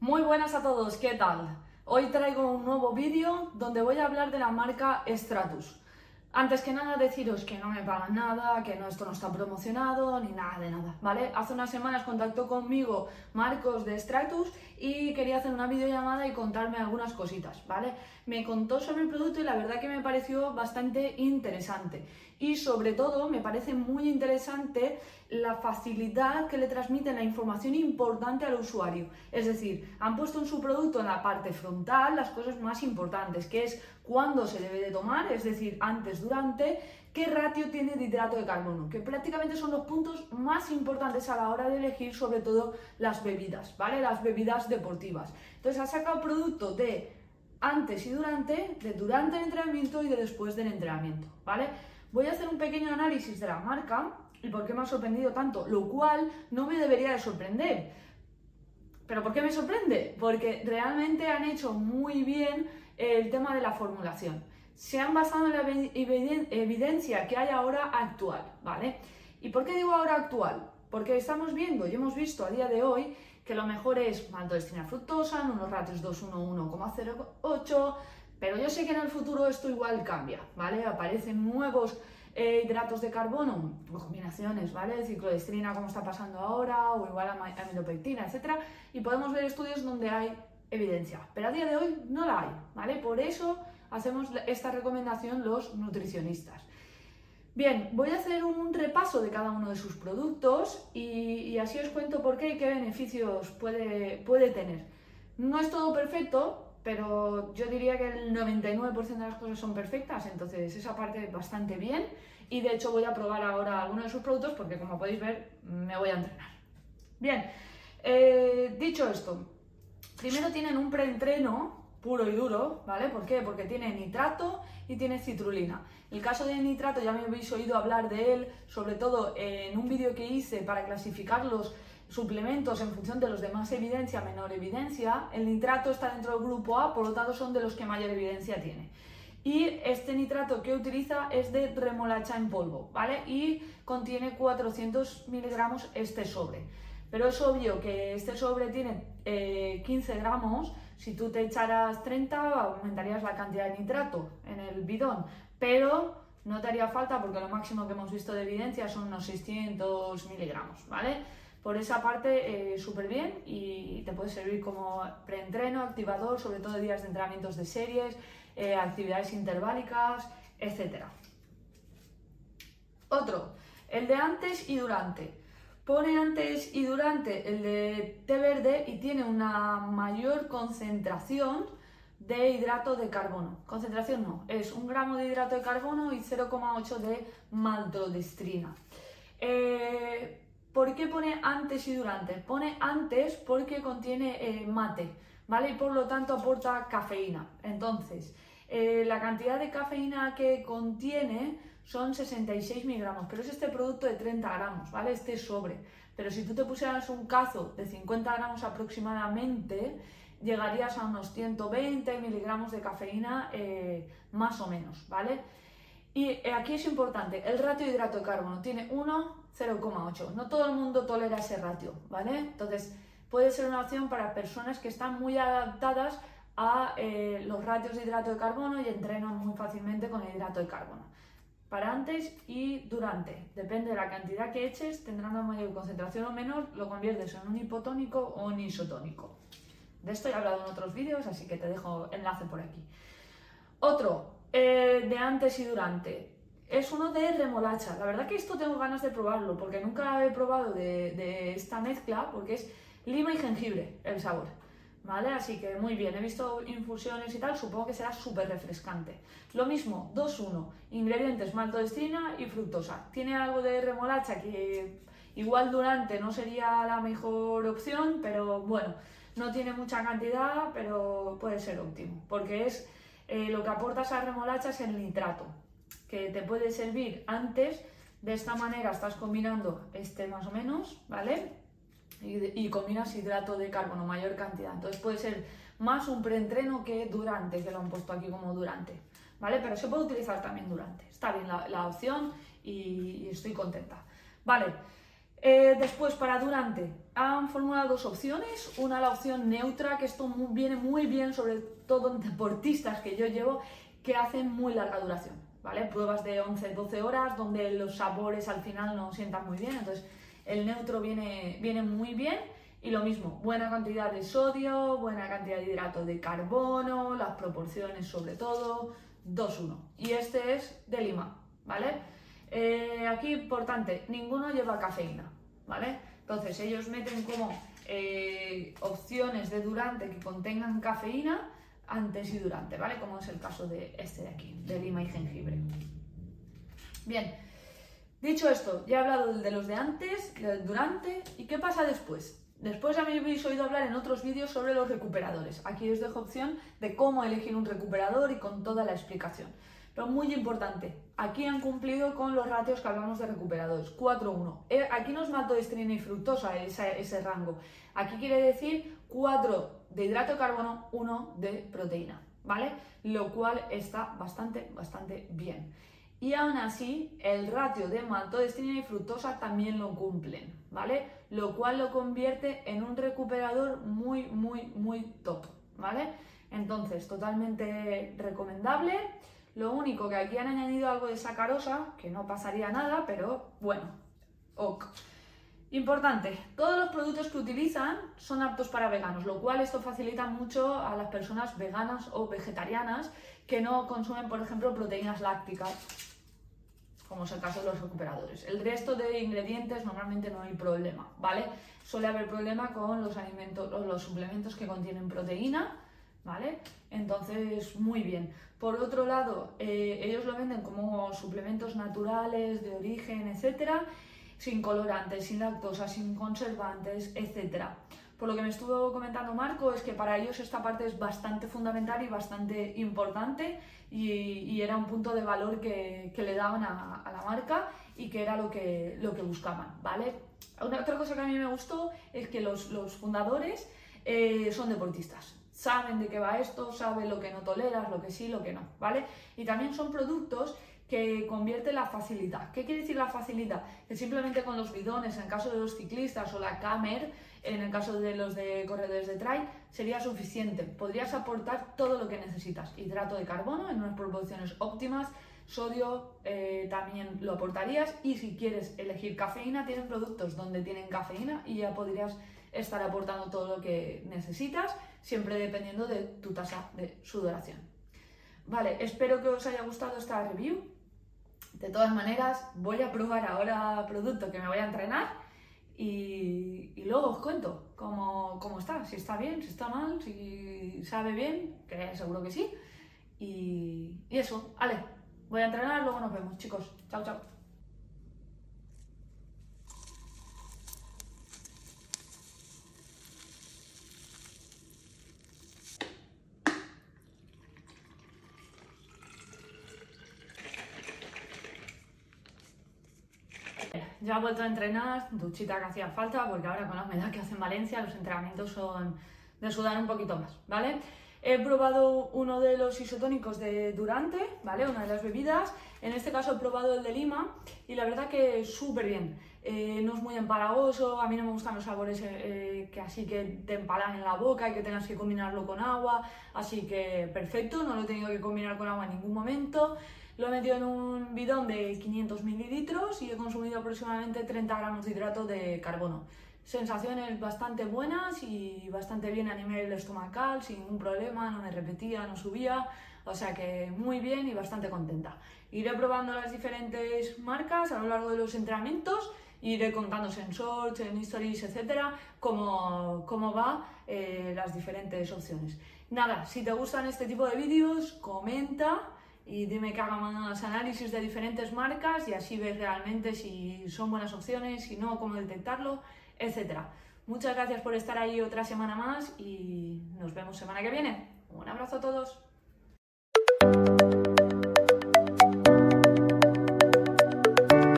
Muy buenas a todos, ¿qué tal? Hoy traigo un nuevo vídeo donde voy a hablar de la marca Stratus. Antes que nada deciros que no me pagan nada, que no, esto no está promocionado, ni nada de nada, ¿vale? Hace unas semanas contactó conmigo Marcos de Stratus y quería hacer una videollamada y contarme algunas cositas, ¿vale? Me contó sobre el producto y la verdad que me pareció bastante interesante. Y sobre todo me parece muy interesante la facilidad que le transmiten la información importante al usuario. Es decir, han puesto en su producto en la parte frontal las cosas más importantes, que es cuándo se debe de tomar, es decir, antes, durante, qué ratio tiene de hidrato de carbono, que prácticamente son los puntos más importantes a la hora de elegir sobre todo las bebidas, ¿vale? Las bebidas deportivas. Entonces ha sacado producto de antes y durante, de durante el entrenamiento y de después del entrenamiento, ¿vale? Voy a hacer un pequeño análisis de la marca y por qué me ha sorprendido tanto, lo cual no me debería de sorprender. ¿Pero por qué me sorprende? Porque realmente han hecho muy bien el tema de la formulación. Se han basado en la evidencia que hay ahora actual, ¿vale? ¿Y por qué digo ahora actual? Porque estamos viendo y hemos visto a día de hoy que lo mejor es maltodextrina fructosa, en unos ratios 2,1,1,08, pero yo sé que en el futuro esto igual cambia, ¿vale? Aparecen nuevos eh, hidratos de carbono, combinaciones, ¿vale? Ciclodestrina como está pasando ahora, o igual amilopectina, etcétera, y podemos ver estudios donde hay evidencia, pero a día de hoy no la hay, ¿vale? Por eso hacemos esta recomendación los nutricionistas. Bien, voy a hacer un repaso de cada uno de sus productos y, así os cuento por qué y qué beneficios puede, puede tener. No es todo perfecto, pero yo diría que el 99% de las cosas son perfectas, entonces esa parte bastante bien. Y de hecho voy a probar ahora algunos de sus productos porque como podéis ver me voy a entrenar. Bien, eh, dicho esto, primero tienen un preentreno puro y duro, ¿vale? ¿Por qué? Porque tiene nitrato y tiene citrulina. El caso de nitrato ya me habéis oído hablar de él, sobre todo en un vídeo que hice para clasificar los suplementos en función de los de más evidencia, menor evidencia. El nitrato está dentro del grupo A, por lo tanto son de los que mayor evidencia tiene. Y este nitrato que utiliza es de remolacha en polvo, ¿vale? Y contiene 400 miligramos este sobre. Pero es obvio que este sobre tiene 15 eh, gramos, si tú te echaras 30 aumentarías la cantidad de nitrato en el bidón, pero no te haría falta porque lo máximo que hemos visto de evidencia son unos 600 miligramos, ¿vale? Por esa parte, eh, súper bien y te puede servir como preentreno, activador, sobre todo días de entrenamientos de series, eh, actividades interválicas, etc. Otro, el de antes y durante. Pone antes y durante el de té verde y tiene una mayor concentración de hidrato de carbono. Concentración no, es un gramo de hidrato de carbono y 0,8 de maltodextrina. Eh, ¿Por qué pone antes y durante? Pone antes porque contiene eh, mate, ¿vale? Y por lo tanto aporta cafeína. Entonces, eh, la cantidad de cafeína que contiene son 66 miligramos, pero es este producto de 30 gramos, ¿vale? Este sobre. Pero si tú te pusieras un cazo de 50 gramos aproximadamente, llegarías a unos 120 miligramos de cafeína eh, más o menos, ¿vale? Y eh, aquí es importante, el ratio de hidrato de carbono tiene 1, 0,8. No todo el mundo tolera ese ratio, ¿vale? Entonces, puede ser una opción para personas que están muy adaptadas a eh, los ratios de hidrato de carbono y entrenan muy fácilmente con el hidrato de carbono para antes y durante. Depende de la cantidad que eches, tendrá una mayor concentración o menor, lo conviertes en un hipotónico o un isotónico. De esto he hablado en otros vídeos, así que te dejo enlace por aquí. Otro, eh, de antes y durante. Es uno de remolacha. La verdad que esto tengo ganas de probarlo, porque nunca he probado de, de esta mezcla, porque es lima y jengibre el sabor. ¿Vale? Así que muy bien, he visto infusiones y tal, supongo que será súper refrescante. Lo mismo, 2-1, ingredientes maltodextrina y fructosa. Tiene algo de remolacha que igual durante no sería la mejor opción, pero bueno, no tiene mucha cantidad, pero puede ser óptimo, porque es eh, lo que aporta esa remolacha es el nitrato, que te puede servir antes, de esta manera estás combinando este más o menos, ¿vale? Y, combinas hidrato de carbono, mayor cantidad. Entonces puede ser más un preentreno que durante, que lo han puesto aquí como durante, ¿vale? Pero se puede utilizar también durante. Está bien la, opción y, estoy contenta. Vale, Eh, después, para durante, han formulado dos opciones. Una, la opción neutra, que esto viene muy bien, sobre todo en deportistas que yo llevo, que hacen muy larga duración, ¿vale? Pruebas de 11-12 horas, donde los sabores al final no sientan muy bien, entonces el neutro viene, viene muy bien. Y lo mismo, buena cantidad de sodio, buena cantidad de hidrato de carbono, las proporciones sobre todo, 2-1. Y este es de lima, ¿vale? Eh, aquí importante, ninguno lleva cafeína, ¿vale? Entonces ellos meten como eh, opciones de durante que contengan cafeína antes y durante, ¿vale? Como es el caso de este de aquí, de lima y jengibre. Bien, dicho esto, ya he hablado de los de antes, del durante, ¿y qué pasa después? Después ya me habéis oído hablar en otros vídeos sobre los recuperadores. Aquí os dejo opción de cómo elegir un recuperador y con toda la explicación. Pero muy importante, aquí han cumplido con los ratios que hablamos de recuperadores, 4-1. Eh, aquí no es maltodextrina y fructosa ese, ese rango. Aquí quiere decir 4 de hidrato de carbono, 1 de proteína, ¿vale? Lo cual está bastante, bastante bien. Y aún así, el ratio de maltodextrina y fructosa también lo cumplen, ¿vale? Lo cual lo convierte en un recuperador muy, muy, muy top, ¿vale? Entonces, totalmente recomendable. Lo único que aquí han añadido algo de sacarosa, que no pasaría nada, pero bueno, ok. Importante, todos los productos que utilizan son aptos para veganos, lo cual esto facilita mucho a las personas veganas o vegetarianas que no consumen, por ejemplo, proteínas lácticas, como es el caso de los recuperadores. El resto de ingredientes normalmente no hay problema, ¿vale? Suele haber problema con los alimentos, los suplementos que contienen proteína, ¿vale? Entonces, muy bien. Por otro lado, eh, ellos lo venden como suplementos naturales, de origen, etcétera, sin colorantes, sin lactosa, sin conservantes, etcétera. Por lo que me estuvo comentando Marco, es que para ellos esta parte es bastante fundamental y bastante importante y, era un punto de valor que, le daban a, la marca y que era lo que, lo que buscaban, ¿vale? otra cosa que a mí me gustó es que los, fundadores eh, son deportistas, saben de qué va esto, saben lo que no toleras, lo que sí, lo que no, ¿vale? Y también son productos que convierten la facilidad. ¿Qué quiere decir la facilidad? Que simplemente con los bidones, en caso de los ciclistas, o la Camer, en el caso de los de corredores de trail, sería suficiente. Podrías aportar todo lo que necesitas. Hidrato de carbono en unas proporciones óptimas, sodio eh, también lo aportarías y si quieres elegir cafeína, tienen productos donde tienen cafeína y ya podrías estar aportando todo lo que necesitas siempre dependiendo de tu tasa de sudoración. Vale, espero que os haya gustado esta review. De todas maneras, voy a probar ahora producto que me voy a entrenar y, luego os cuento cómo, cómo, está, si está bien, si está mal, si sabe bien, que seguro que sí. Y, y eso, vale, voy a entrenar, luego nos vemos, chicos. Chao, chao. Ya he vuelto a entrenar, duchita que hacía falta, porque ahora con la humedad que hace en Valencia los entrenamientos son de sudar un poquito más, ¿vale? He probado uno de los isotónicos de Durante, ¿vale? Una de las bebidas. En este caso he probado el de Lima y la verdad que súper bien. Eh, no es muy empalagoso, a mí no me gustan los sabores eh, eh, que así que te empalan en la boca y que tengas que combinarlo con agua, así que perfecto, no lo he tenido que combinar con agua en ningún momento. Lo he metido en un bidón de 500 mililitros y he consumido aproximadamente 30 gramos de hidrato de carbono. Sensaciones bastante buenas y bastante bien a nivel estomacal, sin ningún problema, no me repetía, no subía, o sea que muy bien y bastante contenta. Iré probando las diferentes marcas a lo largo de los entrenamientos iré contando en shorts, en stories, etcétera, cómo, cómo va eh, las diferentes opciones. Nada, si te gustan este tipo de vídeos, comenta y dime que haga más análisis de diferentes marcas y así ves realmente si son buenas opciones, si no, cómo detectarlo, etc. Muchas gracias por estar ahí otra semana más y nos vemos semana que viene. Un abrazo a todos.